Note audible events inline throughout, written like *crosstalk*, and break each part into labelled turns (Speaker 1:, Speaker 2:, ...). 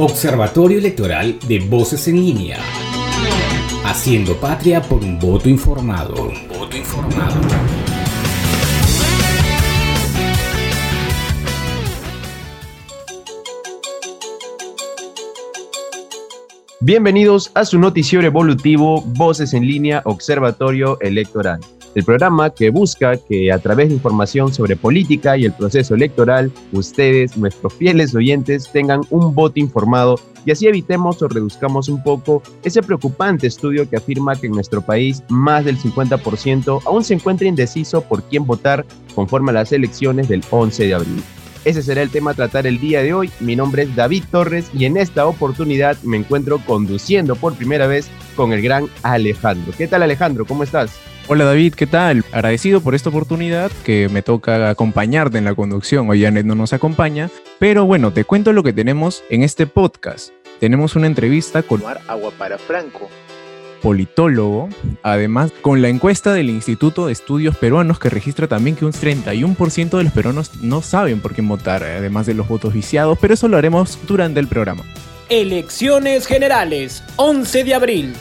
Speaker 1: Observatorio Electoral de Voces en Línea. Haciendo patria por un voto informado. voto informado.
Speaker 2: Bienvenidos a su noticiero evolutivo Voces en Línea Observatorio Electoral el programa que busca que a través de información sobre política y el proceso electoral, ustedes, nuestros fieles oyentes, tengan un voto informado y así evitemos o reduzcamos un poco ese preocupante estudio que afirma que en nuestro país más del 50% aún se encuentra indeciso por quién votar conforme a las elecciones del 11 de abril. Ese será el tema a tratar el día de hoy. Mi nombre es David Torres y en esta oportunidad me encuentro conduciendo por primera vez con el gran Alejandro. ¿Qué tal Alejandro? ¿Cómo estás?
Speaker 3: Hola David, ¿qué tal? Agradecido por esta oportunidad que me toca acompañarte en la conducción. Hoy Janet no nos acompaña, pero bueno, te cuento lo que tenemos en este podcast. Tenemos una entrevista con Mar Agua para Franco, politólogo, además con la encuesta del Instituto de Estudios Peruanos que registra también que un 31% de los peruanos no saben por quién votar, además de los votos viciados, pero eso lo haremos durante el programa.
Speaker 1: Elecciones Generales, 11 de abril.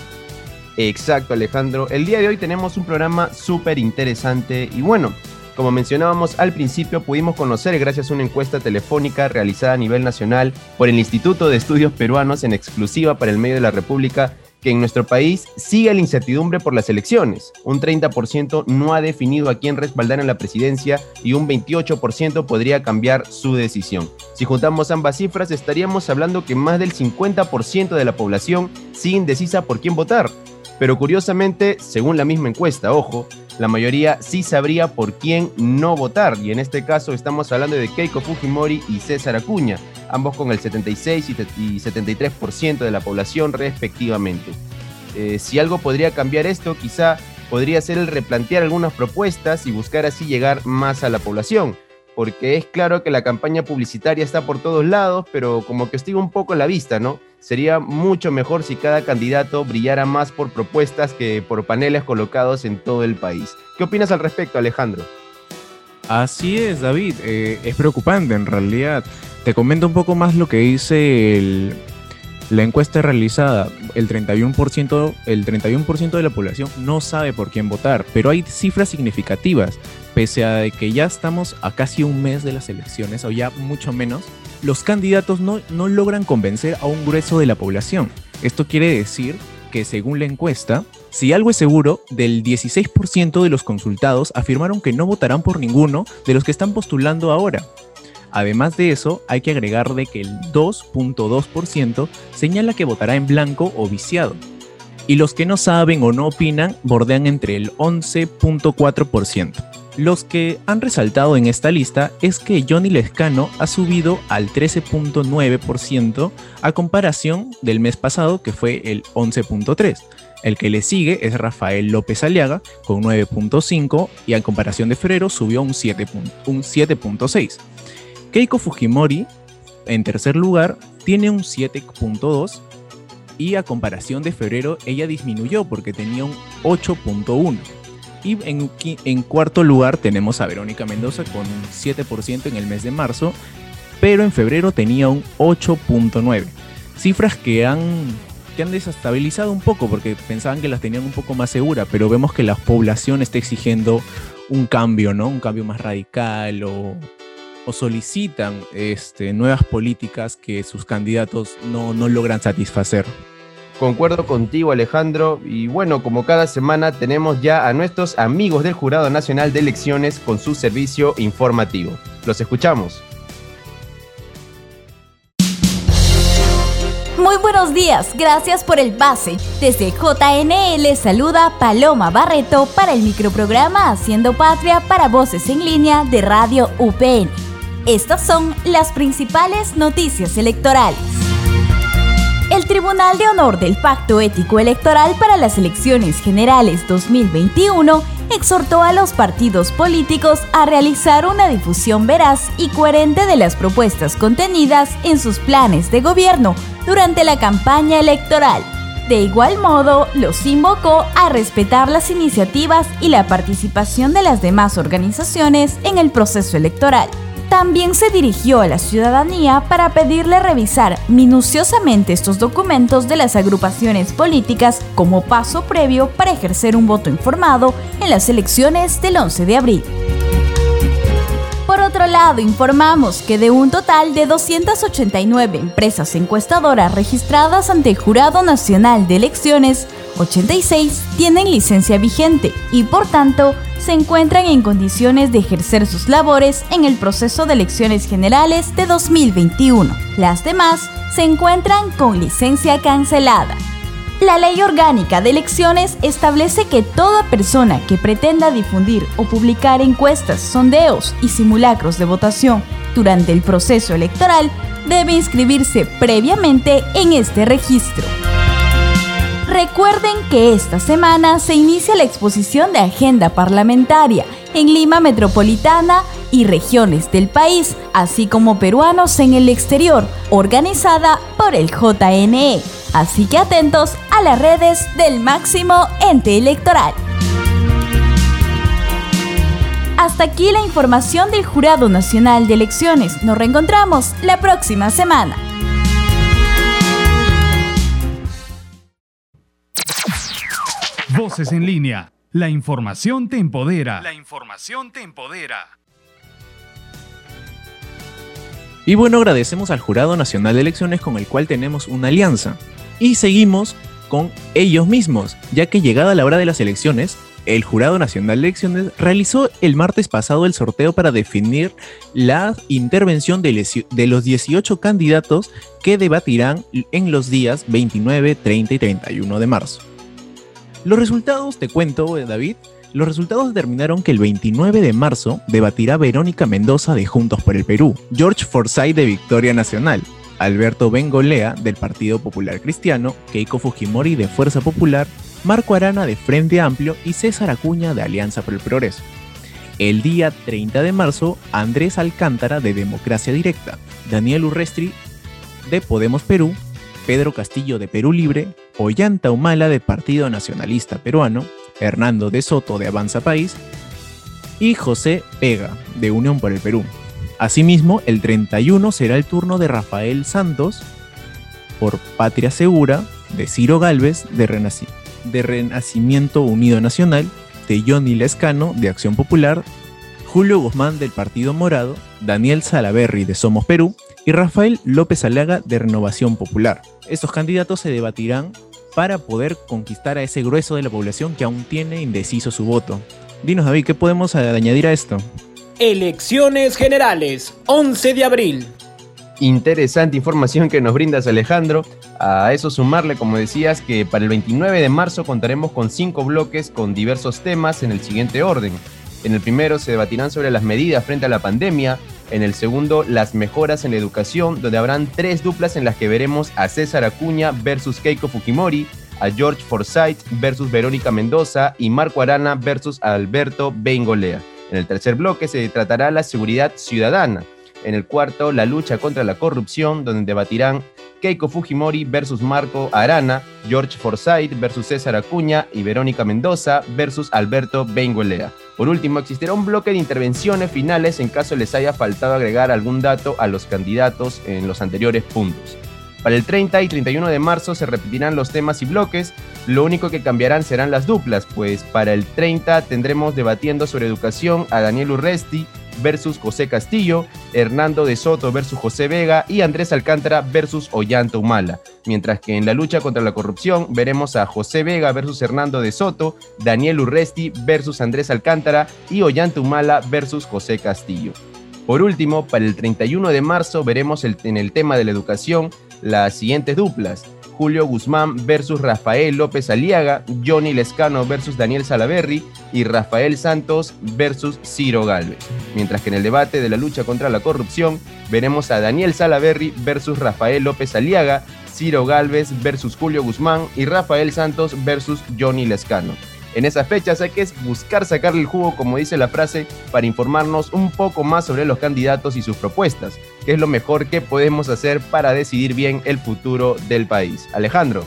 Speaker 2: Exacto, Alejandro. El día de hoy tenemos un programa súper interesante y bueno, como mencionábamos al principio, pudimos conocer gracias a una encuesta telefónica realizada a nivel nacional por el Instituto de Estudios Peruanos en exclusiva para el medio de la República que en nuestro país sigue la incertidumbre por las elecciones. Un 30% no ha definido a quién respaldar en la presidencia y un 28% podría cambiar su decisión. Si juntamos ambas cifras, estaríamos hablando que más del 50% de la población sigue indecisa por quién votar. Pero curiosamente, según la misma encuesta, ojo, la mayoría sí sabría por quién no votar, y en este caso estamos hablando de Keiko Fujimori y César Acuña, ambos con el 76 y 73% de la población respectivamente. Eh, si algo podría cambiar esto, quizá podría ser el replantear algunas propuestas y buscar así llegar más a la población porque es claro que la campaña publicitaria está por todos lados, pero como que estoy un poco en la vista, ¿no? Sería mucho mejor si cada candidato brillara más por propuestas que por paneles colocados en todo el país. ¿Qué opinas al respecto, Alejandro?
Speaker 3: Así es, David. Eh, es preocupante en realidad. Te comento un poco más lo que dice la encuesta realizada. El 31%, el 31 de la población no sabe por quién votar, pero hay cifras significativas pese a que ya estamos a casi un mes de las elecciones, o ya mucho menos, los candidatos no, no logran convencer a un grueso de la población. Esto quiere decir que según la encuesta, si algo es seguro, del 16% de los consultados afirmaron que no votarán por ninguno de los que están postulando ahora. Además de eso, hay que agregarle que el 2.2% señala que votará en blanco o viciado. Y los que no saben o no opinan bordean entre el 11.4%. Los que han resaltado en esta lista es que Johnny Lescano ha subido al 13.9% a comparación del mes pasado que fue el 11.3%. El que le sigue es Rafael López Aliaga con 9.5 y a comparación de febrero subió un 7.6. Keiko Fujimori en tercer lugar tiene un 7.2 y a comparación de febrero ella disminuyó porque tenía un 8.1. Y en, cuarto lugar tenemos a Verónica Mendoza con un 7% en el mes de marzo, pero en febrero tenía un 8.9%. Cifras que han, que han desestabilizado un poco porque pensaban que las tenían un poco más seguras, pero vemos que la población está exigiendo un cambio, ¿no? Un cambio más radical o, solicitan este, nuevas políticas que sus candidatos no, no logran satisfacer.
Speaker 2: Concuerdo contigo Alejandro y bueno, como cada semana tenemos ya a nuestros amigos del Jurado Nacional de Elecciones con su servicio informativo. Los escuchamos.
Speaker 4: Muy buenos días, gracias por el pase. Desde JNL saluda Paloma Barreto para el microprograma Haciendo Patria para Voces en Línea de Radio UPN. Estas son las principales noticias electorales. El Tribunal de Honor del Pacto Ético Electoral para las Elecciones Generales 2021 exhortó a los partidos políticos a realizar una difusión veraz y coherente de las propuestas contenidas en sus planes de gobierno durante la campaña electoral. De igual modo, los invocó a respetar las iniciativas y la participación de las demás organizaciones en el proceso electoral. También se dirigió a la ciudadanía para pedirle revisar minuciosamente estos documentos de las agrupaciones políticas como paso previo para ejercer un voto informado en las elecciones del 11 de abril. Por otro lado, informamos que de un total de 289 empresas encuestadoras registradas ante el Jurado Nacional de Elecciones, 86 tienen licencia vigente y por tanto se encuentran en condiciones de ejercer sus labores en el proceso de elecciones generales de 2021. Las demás se encuentran con licencia cancelada. La Ley Orgánica de Elecciones establece que toda persona que pretenda difundir o publicar encuestas, sondeos y simulacros de votación durante el proceso electoral debe inscribirse previamente en este registro. Recuerden que esta semana se inicia la exposición de agenda parlamentaria en Lima Metropolitana y regiones del país, así como peruanos en el exterior, organizada por el JNE. Así que atentos a las redes del máximo ente electoral. Hasta aquí la información del Jurado Nacional de Elecciones. Nos reencontramos la próxima semana.
Speaker 5: Voces en línea. La información te empodera. La información te empodera.
Speaker 3: Y bueno, agradecemos al Jurado Nacional de Elecciones con el cual tenemos una alianza. Y seguimos con ellos mismos, ya que llegada la hora de las elecciones, el Jurado Nacional de Elecciones realizó el martes pasado el sorteo para definir la intervención de, los 18 candidatos que debatirán en los días 29, 30 y 31 de marzo. Los resultados, te cuento, David, los resultados determinaron que el 29 de marzo debatirá Verónica Mendoza de Juntos por el Perú, George Forsyth de Victoria Nacional, Alberto Bengolea del Partido Popular Cristiano, Keiko Fujimori de Fuerza Popular, Marco Arana de Frente Amplio y César Acuña de Alianza por el Progreso. El día 30 de marzo, Andrés Alcántara de Democracia Directa, Daniel Urrestri de Podemos Perú, Pedro Castillo de Perú Libre, Ollanta Humala de Partido Nacionalista Peruano, Hernando de Soto de Avanza País y José Pega de Unión por el Perú. Asimismo, el 31 será el turno de Rafael Santos por Patria Segura, de Ciro Galvez de, de Renacimiento Unido Nacional, de Johnny Lescano de Acción Popular, Julio Guzmán del Partido Morado, Daniel Salaberry de Somos Perú y Rafael López Alaga de Renovación Popular. Estos candidatos se debatirán para poder conquistar a ese grueso de la población que aún tiene indeciso su voto. Dinos David, ¿qué podemos añadir a esto?
Speaker 6: Elecciones Generales, 11 de abril.
Speaker 2: Interesante información que nos brindas Alejandro. A eso sumarle, como decías, que para el 29 de marzo contaremos con cinco bloques con diversos temas en el siguiente orden. En el primero se debatirán sobre las medidas frente a la pandemia. En el segundo, las mejoras en la educación, donde habrán tres duplas en las que veremos a César Acuña versus Keiko Fujimori, a George Forsyth versus Verónica Mendoza y Marco Arana versus Alberto Bengolea. En el tercer bloque se tratará la seguridad ciudadana. En el cuarto, la lucha contra la corrupción, donde debatirán Keiko Fujimori versus Marco Arana, George Forsyth versus César Acuña y Verónica Mendoza versus Alberto Benguelea. Por último, existirá un bloque de intervenciones finales en caso les haya faltado agregar algún dato a los candidatos en los anteriores puntos. Para el 30 y 31 de marzo se repetirán los temas y bloques, lo único que cambiarán serán las duplas, pues para el 30 tendremos debatiendo sobre educación a Daniel Urresti versus José Castillo, Hernando de Soto versus José Vega y Andrés Alcántara versus Ollanta Humala. Mientras que en la lucha contra la corrupción veremos a José Vega versus Hernando de Soto, Daniel Urresti versus Andrés Alcántara y Ollanta Humala versus José Castillo. Por último, para el 31 de marzo veremos en el tema de la educación las siguientes duplas. Julio Guzmán versus Rafael López Aliaga, Johnny Lescano versus Daniel Salaverry y Rafael Santos versus Ciro Galvez. Mientras que en el debate de la lucha contra la corrupción veremos a Daniel Salaverry versus Rafael López Aliaga, Ciro Galvez versus Julio Guzmán y Rafael Santos versus Johnny Lescano en esas fechas hay que buscar sacarle el jugo, como dice la frase, para informarnos un poco más sobre los candidatos y sus propuestas, que es lo mejor que podemos hacer para decidir bien el futuro del país. Alejandro.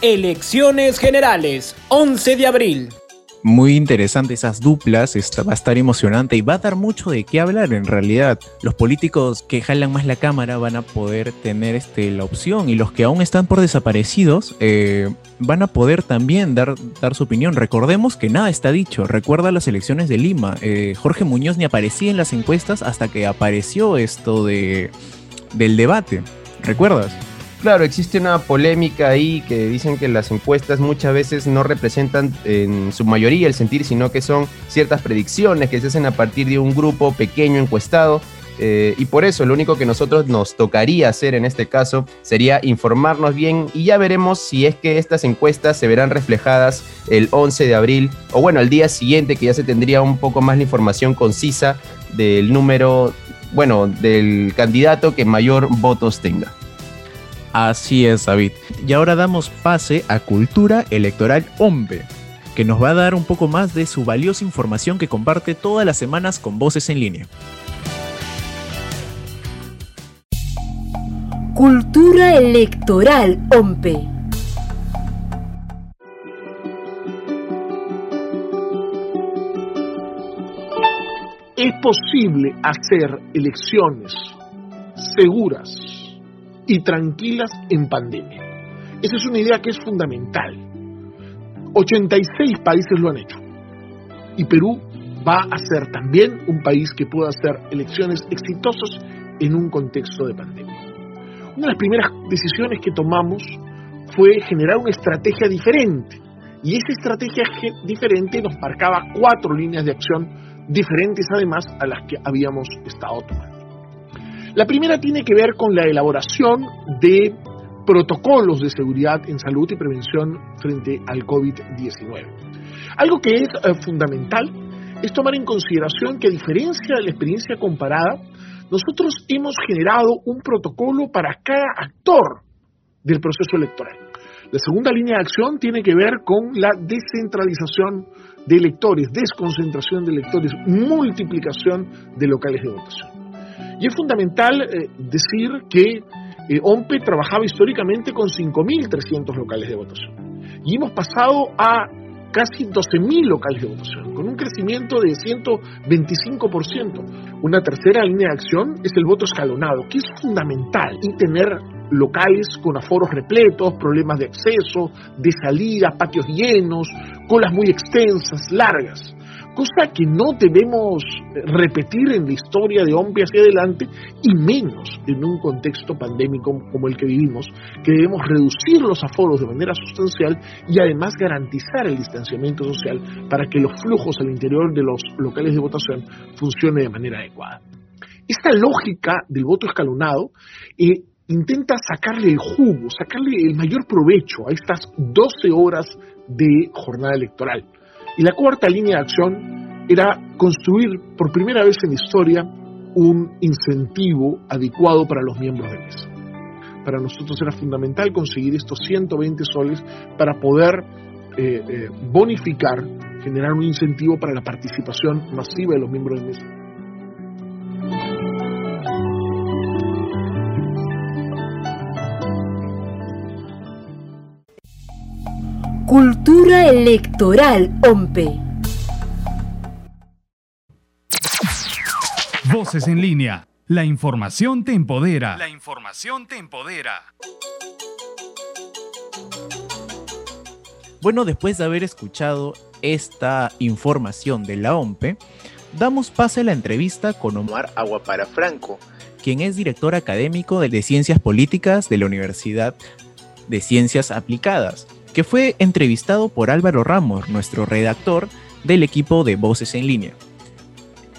Speaker 6: Elecciones Generales, 11 de abril.
Speaker 3: Muy interesante esas duplas, va a estar emocionante y va a dar mucho de qué hablar en realidad. Los políticos que jalan más la cámara van a poder tener este, la opción y los que aún están por desaparecidos eh, van a poder también dar, dar su opinión. Recordemos que nada está dicho. Recuerda las elecciones de Lima. Eh, Jorge Muñoz ni aparecía en las encuestas hasta que apareció esto de, del debate. ¿Recuerdas?
Speaker 2: Claro, existe una polémica ahí que dicen que las encuestas muchas veces no representan en su mayoría el sentir, sino que son ciertas predicciones que se hacen a partir de un grupo pequeño encuestado. Eh, y por eso lo único que nosotros nos tocaría hacer en este caso sería informarnos bien y ya veremos si es que estas encuestas se verán reflejadas el 11 de abril o bueno, el día siguiente que ya se tendría un poco más la información concisa del número, bueno, del candidato que mayor votos tenga.
Speaker 3: Así es, David. Y ahora damos pase a Cultura Electoral Hombre, que nos va a dar un poco más de su valiosa información que comparte todas las semanas con Voces en Línea.
Speaker 7: Cultura Electoral OMPE.
Speaker 8: Es posible hacer elecciones seguras y tranquilas en pandemia. Esa es una idea que es fundamental. 86 países lo han hecho. Y Perú va a ser también un país que pueda hacer elecciones exitosas en un contexto de pandemia. Una de las primeras decisiones que tomamos fue generar una estrategia diferente. Y esa estrategia diferente nos marcaba cuatro líneas de acción diferentes además a las que habíamos estado tomando. La primera tiene que ver con la elaboración de protocolos de seguridad en salud y prevención frente al COVID-19. Algo que es eh, fundamental es tomar en consideración que a diferencia de la experiencia comparada, nosotros hemos generado un protocolo para cada actor del proceso electoral. La segunda línea de acción tiene que ver con la descentralización de electores, desconcentración de electores, multiplicación de locales de votación. Y es fundamental eh, decir que eh, OMPE trabajaba históricamente con 5.300 locales de votación. Y hemos pasado a casi 12.000 locales de votación, con un crecimiento de 125%. Una tercera línea de acción es el voto escalonado, que es fundamental y tener locales con aforos repletos, problemas de acceso, de salida, patios llenos, colas muy extensas, largas cosa que no debemos repetir en la historia de hombre hacia adelante y menos en un contexto pandémico como el que vivimos, que debemos reducir los aforos de manera sustancial y además garantizar el distanciamiento social para que los flujos al interior de los locales de votación funcionen de manera adecuada. Esta lógica del voto escalonado eh, intenta sacarle el jugo, sacarle el mayor provecho a estas 12 horas de jornada electoral y la cuarta línea de acción era construir por primera vez en historia un incentivo adecuado para los miembros de mesa. Para nosotros era fundamental conseguir estos 120 soles para poder eh, eh, bonificar, generar un incentivo para la participación masiva de los miembros de mesa.
Speaker 7: Cultura Electoral OMPE.
Speaker 5: Voces en línea. La información te empodera. La información te empodera.
Speaker 3: Bueno, después de haber escuchado esta información de la OMPE, damos pase a la entrevista con Omar Aguaparafranco, quien es director académico de Ciencias Políticas de la Universidad de Ciencias Aplicadas que fue entrevistado por Álvaro Ramos, nuestro redactor del equipo de Voces en Línea.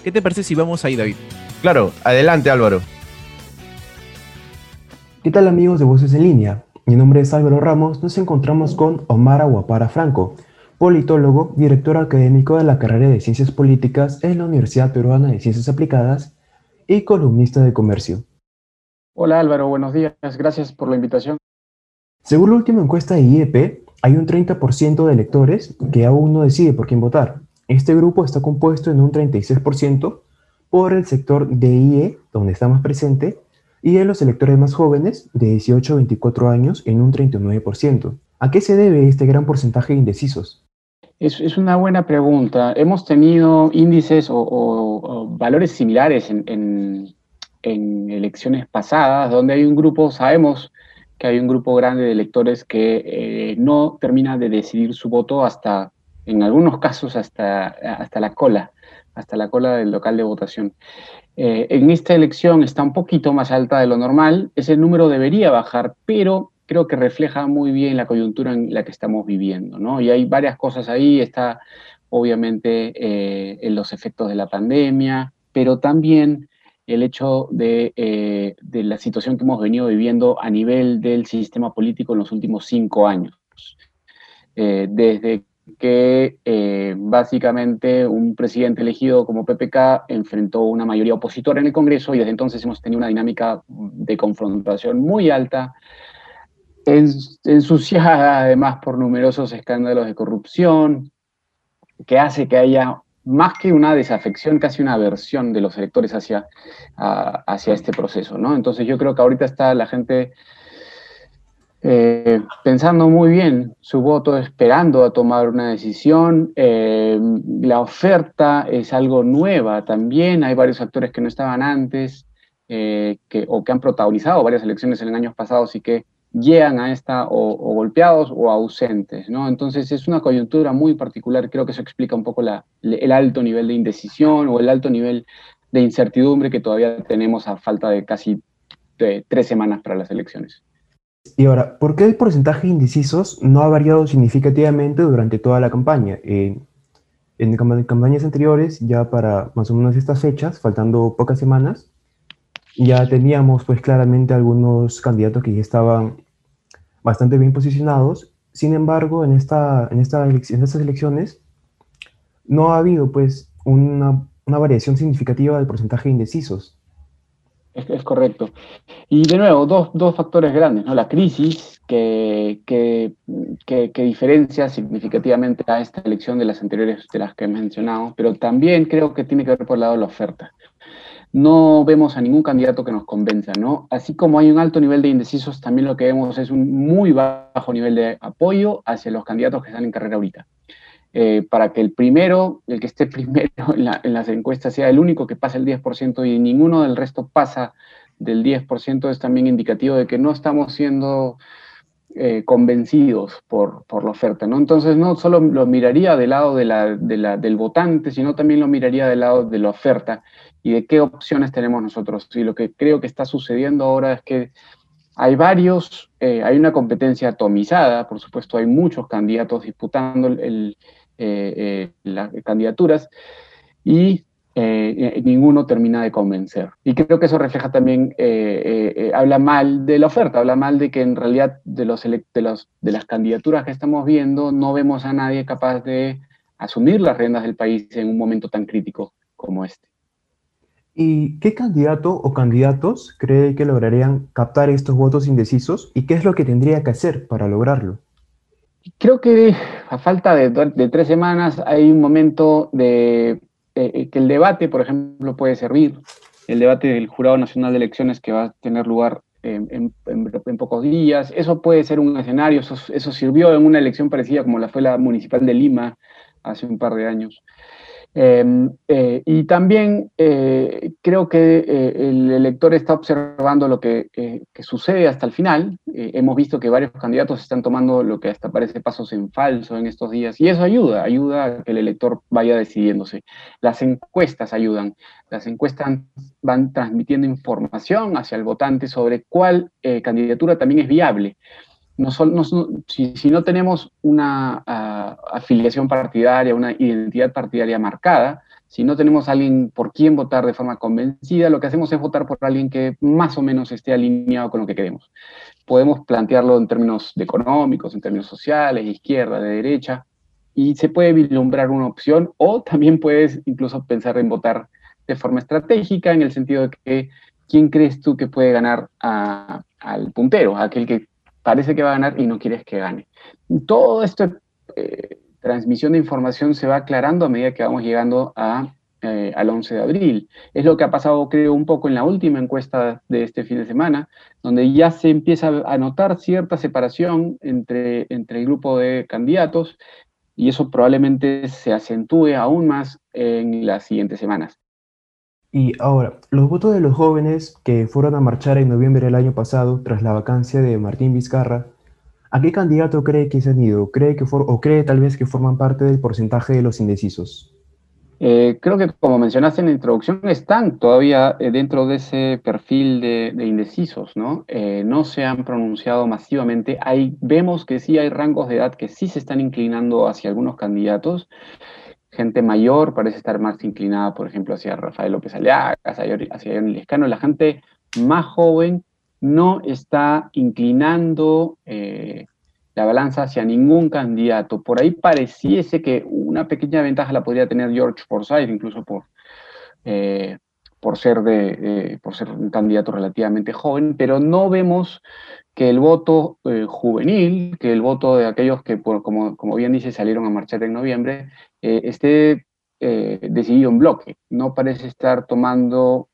Speaker 3: ¿Qué te parece si vamos ahí, David?
Speaker 2: Claro, adelante Álvaro.
Speaker 9: ¿Qué tal amigos de Voces en Línea? Mi nombre es Álvaro Ramos, nos encontramos con Omar Aguapara Franco, politólogo, director académico de la carrera de Ciencias Políticas en la Universidad Peruana de Ciencias Aplicadas y columnista de comercio.
Speaker 10: Hola Álvaro, buenos días, gracias por la invitación.
Speaker 9: Según la última encuesta de IEP, hay un 30% de electores que aún no decide por quién votar. Este grupo está compuesto en un 36% por el sector DIE, donde está más presente, y en los electores más jóvenes, de 18 a 24 años, en un 39%. ¿A qué se debe este gran porcentaje de indecisos?
Speaker 10: Es, una buena pregunta. Hemos tenido índices o, valores similares en, elecciones pasadas, donde hay un grupo, sabemos que hay un grupo grande de electores que eh, no termina de decidir su voto hasta, en algunos casos, hasta, hasta la cola, hasta la cola del local de votación. Eh, en esta elección está un poquito más alta de lo normal, ese número debería bajar, pero creo que refleja muy bien la coyuntura en la que estamos viviendo, ¿no? Y hay varias cosas ahí, está obviamente eh, en los efectos de la pandemia, pero también el hecho de, eh, de, la situación que hemos venido viviendo a nivel del sistema político en los últimos cinco años. Eh, desde que básicamente un presidente elegido como PPK enfrentó una mayoría opositora en el Congreso y desde entonces hemos tenido una dinámica de confrontación muy alta ensuciada además por numerosos escándalos de corrupción, que hace que haya más que una desafección, casi una aversión de los electores hacia, hacia este proceso, ¿no? Entonces yo creo que ahorita está la gente eh, pensando muy bien su voto, esperando a tomar una decisión. Eh, la oferta es algo nueva también, hay varios actores que no estaban antes eh, que, o que han protagonizado varias elecciones en años pasados y que llegan a esta o, golpeados o ausentes, ¿no? Entonces es una coyuntura muy particular, creo que eso explica un poco la, el alto nivel de indecisión o el alto nivel de incertidumbre que todavía tenemos a falta de casi tres semanas para las elecciones.
Speaker 9: Y ahora, ¿por qué el porcentaje de indecisos no ha variado significativamente durante toda la campaña? en campañas anteriores, ya para más o menos estas fechas, faltando pocas semanas, ya teníamos pues claramente algunos candidatos que ya estaban bastante bien posicionados. Sin embargo, en, esta, en, esta en estas elecciones no ha habido pues una, una variación significativa del porcentaje de indecisos.
Speaker 10: Es, correcto. Y de nuevo, dos, dos, factores grandes, ¿no? La crisis que, que, que, que, diferencia significativamente a esta elección de las anteriores de las que he mencionado, pero también creo que tiene que ver por el lado de la oferta no vemos a ningún candidato que nos convenza, ¿no? Así como hay un alto nivel de indecisos, también lo que vemos es un muy bajo nivel de apoyo hacia los candidatos que están en carrera ahorita. Eh, para que el primero, el que esté *laughs* primero en, las encuestas, sea el único que pase el 10% y ninguno del resto pasa del 10%, es también indicativo de que no estamos siendo eh, convencidos por, la oferta, ¿no? Entonces no solo lo miraría del lado de la, del votante, sino también lo miraría del lado de la oferta y de qué opciones tenemos nosotros. Y lo que creo que está sucediendo ahora es que hay varios, eh, hay una competencia atomizada, por supuesto hay muchos candidatos disputando eh, las candidaturas y ninguno termina de convencer. Y creo que eso refleja también, habla mal de la oferta, habla mal de que en realidad de, los, de, los, de las candidaturas que estamos viendo no vemos a nadie capaz de asumir las riendas del país en un momento tan crítico como este.
Speaker 9: ¿Y qué candidato o candidatos cree que lograrían captar estos votos indecisos y qué es lo que tendría que hacer para lograrlo?
Speaker 10: Creo que a falta de, tres semanas hay un momento de eh, eh, que el debate, por ejemplo, puede servir. El debate del Jurado Nacional de Elecciones que va a tener lugar en, pocos días. Eso puede ser un escenario, eso, eso, sirvió en una elección parecida como la fue la municipal de Lima hace un par de años. Em, eh, y también eh, creo que eh, el elector está observando lo que, sucede hasta el final. hemos visto que varios candidatos están tomando lo que hasta parece pasos en falso en estos días y eso ayuda, ayuda a que el elector vaya decidiéndose. Las encuestas ayudan, las encuestas van transmitiendo información hacia el votante sobre cuál candidatura también es viable no, si, no tenemos una ah, afiliación partidaria, una identidad partidaria marcada, si no tenemos alguien por quien votar de forma convencida, lo que hacemos es votar por alguien que más o menos esté alineado con lo que queremos. Podemos plantearlo en términos económicos, en términos sociales, izquierda, de derecha, y se puede vislumbrar una opción, o también puedes incluso pensar en votar de forma estratégica, en el sentido de que quién crees tú que puede ganar al puntero, aquel que parece que va a ganar y no quieres que gane. Todo esto, eh, transmisión de información se va aclarando a medida que vamos llegando eh, al 11 de abril. Es lo que ha pasado, creo, un poco en la última encuesta de este fin de semana, donde ya se empieza a notar cierta separación entre, entre el grupo de candidatos y eso probablemente se acentúe aún más en las siguientes semanas.
Speaker 9: Y ahora, los votos de los jóvenes que fueron a marchar en noviembre del año pasado tras la vacancia de Martín Vizcarra, ¿a qué candidato cree que se han ido? ¿Cree que o cree tal vez que forman parte del porcentaje de los indecisos?
Speaker 10: Eh, creo que como mencionaste en la introducción, están todavía eh, dentro de ese perfil de, indecisos, ¿no? Eh, no se han pronunciado masivamente. Hay, vemos que sí hay rangos de edad que sí se están inclinando hacia algunos candidatos. Gente mayor parece estar más inclinada, por ejemplo, hacia Rafael López Aliaga, hacia, hacia Lescano. La gente más joven no está inclinando la balanza hacia ningún candidato. Por ahí pareciese que una pequeña ventaja la podría tener George Forsyth, incluso por, eh, por, ser de, por ser un candidato relativamente joven, pero no vemos que el voto eh, juvenil, que el voto de aquellos que, como, como, bien dice, salieron a marchar en noviembre, eh, esté decidido en bloque. No parece estar tomando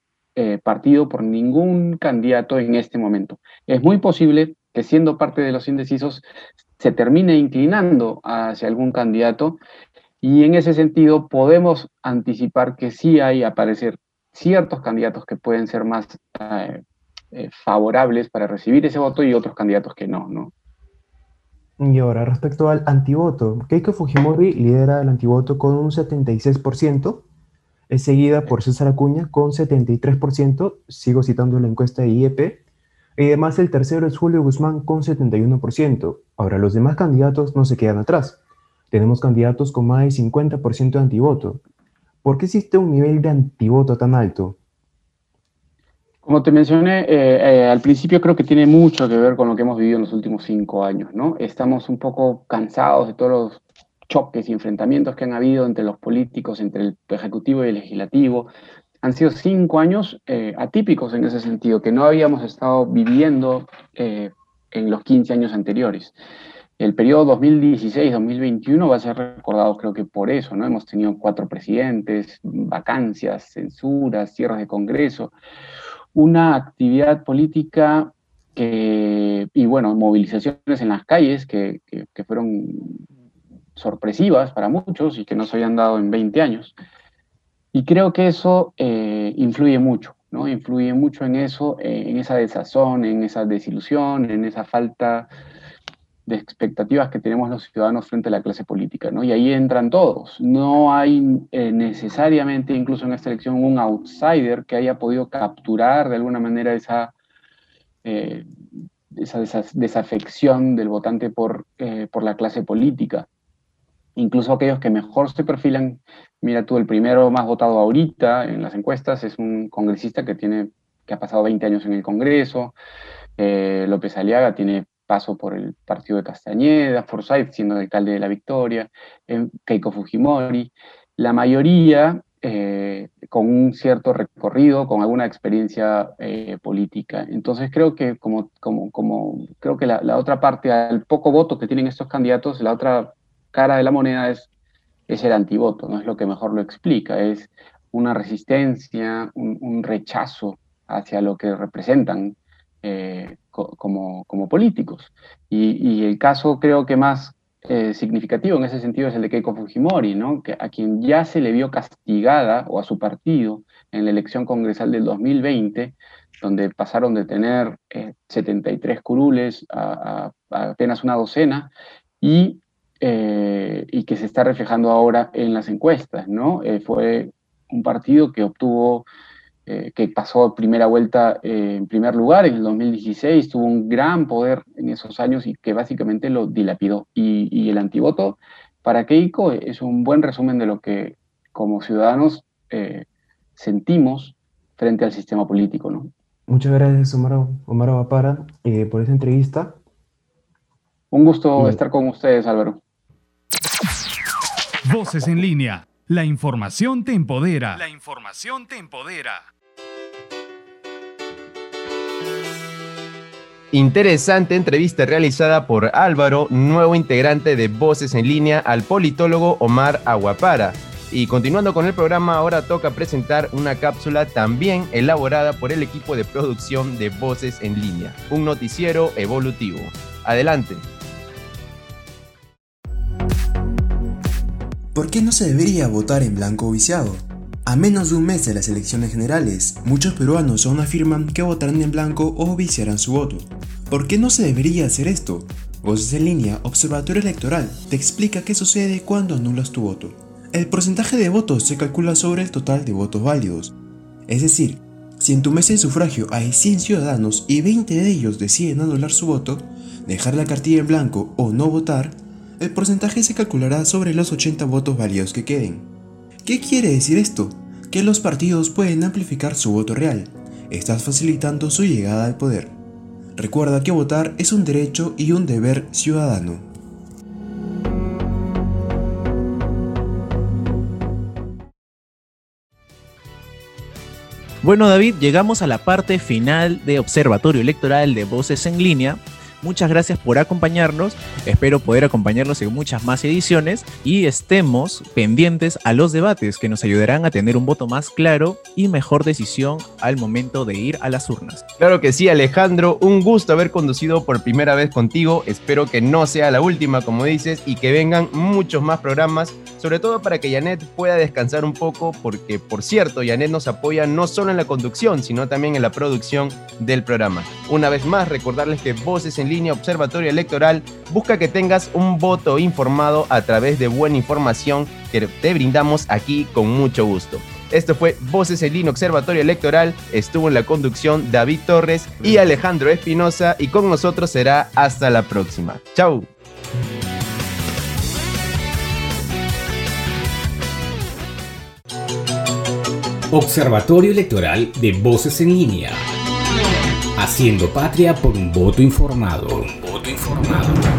Speaker 10: partido por ningún candidato en este momento. Es muy posible que siendo parte de los indecisos se termine inclinando hacia algún candidato y en ese sentido podemos anticipar que sí hay aparecer ciertos candidatos que pueden ser más eh, eh, favorables para recibir ese voto y otros candidatos que no, ¿no?
Speaker 9: Y ahora, respecto al antivoto, Keiko Fujimori lidera el antivoto con un 76%, es seguida por César Acuña con 73%, sigo citando la encuesta de IEP, y además el tercero es Julio Guzmán con 71%. Ahora los demás candidatos no se quedan atrás. Tenemos candidatos con más del 50% de antivoto. ¿Por qué existe un nivel de antivoto tan alto?
Speaker 10: Como te mencioné eh, eh, al principio, creo que tiene mucho que ver con lo que hemos vivido en los últimos cinco años, ¿no? Estamos un poco cansados de todos los choques y enfrentamientos que han habido entre los políticos, entre el ejecutivo y el legislativo, han sido cinco años eh, atípicos en ese sentido, que no habíamos estado viviendo en los 15 años anteriores. El periodo 2016-2021 va a ser recordado creo que por eso, ¿no? Hemos tenido cuatro presidentes, vacancias, censuras, cierres de Congreso, una actividad política que, y bueno, movilizaciones en las calles que, que fueron sorpresivas para muchos y que no se habían dado en 20 años. Y creo que eso eh, influye mucho, ¿no? Influye mucho en eso, eh, en esa desazón, en esa desilusión, en esa falta de expectativas que tenemos los ciudadanos frente a la clase política, ¿no? Y ahí entran todos. No hay eh, necesariamente, incluso en esta elección, un outsider que haya podido capturar de alguna manera esa, esa, desafección del votante por, por la clase política incluso aquellos que mejor se perfilan. Mira tú, el primero más votado ahorita en las encuestas es un congresista que, tiene, que ha pasado 20 años en el Congreso. Eh, López Aliaga tiene paso por el partido de Castañeda, Forsyth siendo alcalde de La Victoria, Keiko Fujimori. La mayoría eh, con un cierto recorrido, con alguna experiencia eh, política. Entonces creo que como, como, creo que la, la, otra parte, al poco voto que tienen estos candidatos, la otra cara de la moneda es, es el antivoto, no es lo que mejor lo explica, es una resistencia, un, rechazo hacia lo que representan eh, como, como, políticos. Y, el caso creo que más eh, significativo en ese sentido es el de Keiko Fujimori, ¿no? que, a quien ya se le vio castigada, o a su partido, en la elección congresal del 2020, donde pasaron de tener 73 eh, curules a, a, apenas una docena, y eh, y que se está reflejando ahora en las encuestas, ¿no? Eh, fue un partido que obtuvo, eh, que pasó primera vuelta en primer lugar en el 2016, tuvo un gran poder en esos años y que básicamente lo dilapidó. Y, y el antivoto para Keiko es un buen resumen de lo que como ciudadanos sentimos frente al sistema político, ¿no?
Speaker 9: Muchas gracias, Omar, Omar Bapara, por esa entrevista.
Speaker 10: Un gusto estar con ustedes, Álvaro.
Speaker 5: Voces en línea. La información te empodera. La información te empodera.
Speaker 2: Interesante entrevista realizada por Álvaro, nuevo integrante de Voces en línea, al politólogo Omar Aguapara. Y continuando con el programa, ahora toca presentar una cápsula también elaborada por el equipo de producción de Voces en línea, un noticiero evolutivo. Adelante.
Speaker 9: ¿Por qué no se debería votar en blanco o viciado? A menos de un mes de las elecciones generales, muchos peruanos aún afirman que votarán en blanco o viciarán su voto. ¿Por qué no se debería hacer esto? Voces en línea, Observatorio Electoral, te explica qué sucede cuando anulas tu voto. El porcentaje de votos se calcula sobre el total de votos válidos. Es decir, si en tu mesa de sufragio hay 100 ciudadanos y 20 de ellos deciden anular su voto, dejar la cartilla en blanco o no votar, el porcentaje se calculará sobre los 80 votos válidos que queden. ¿Qué quiere decir esto? Que los partidos pueden amplificar su voto real. Estás facilitando su llegada al poder. Recuerda que votar es un derecho y un deber ciudadano.
Speaker 3: Bueno David, llegamos a la parte final de Observatorio Electoral de Voces en Línea. Muchas gracias por acompañarnos. Espero poder acompañarlos en muchas más ediciones y estemos pendientes a los debates que nos ayudarán a tener un voto más claro y mejor decisión al momento de ir a las urnas.
Speaker 2: Claro que sí, Alejandro. Un gusto haber conducido por primera vez contigo. Espero que no sea la última, como dices, y que vengan muchos más programas, sobre todo para que Janet pueda descansar un poco, porque, por cierto, Janet nos apoya no solo en la conducción, sino también en la producción del programa. Una vez más, recordarles que Voces en línea Observatorio Electoral busca que tengas un voto informado a través de buena información que te brindamos aquí con mucho gusto. Esto fue Voces en línea Observatorio Electoral. Estuvo en la conducción David Torres y Alejandro Espinosa y con nosotros será hasta la próxima. Chau.
Speaker 1: Observatorio Electoral de Voces en Línea. Haciendo patria por un voto informado. voto informado.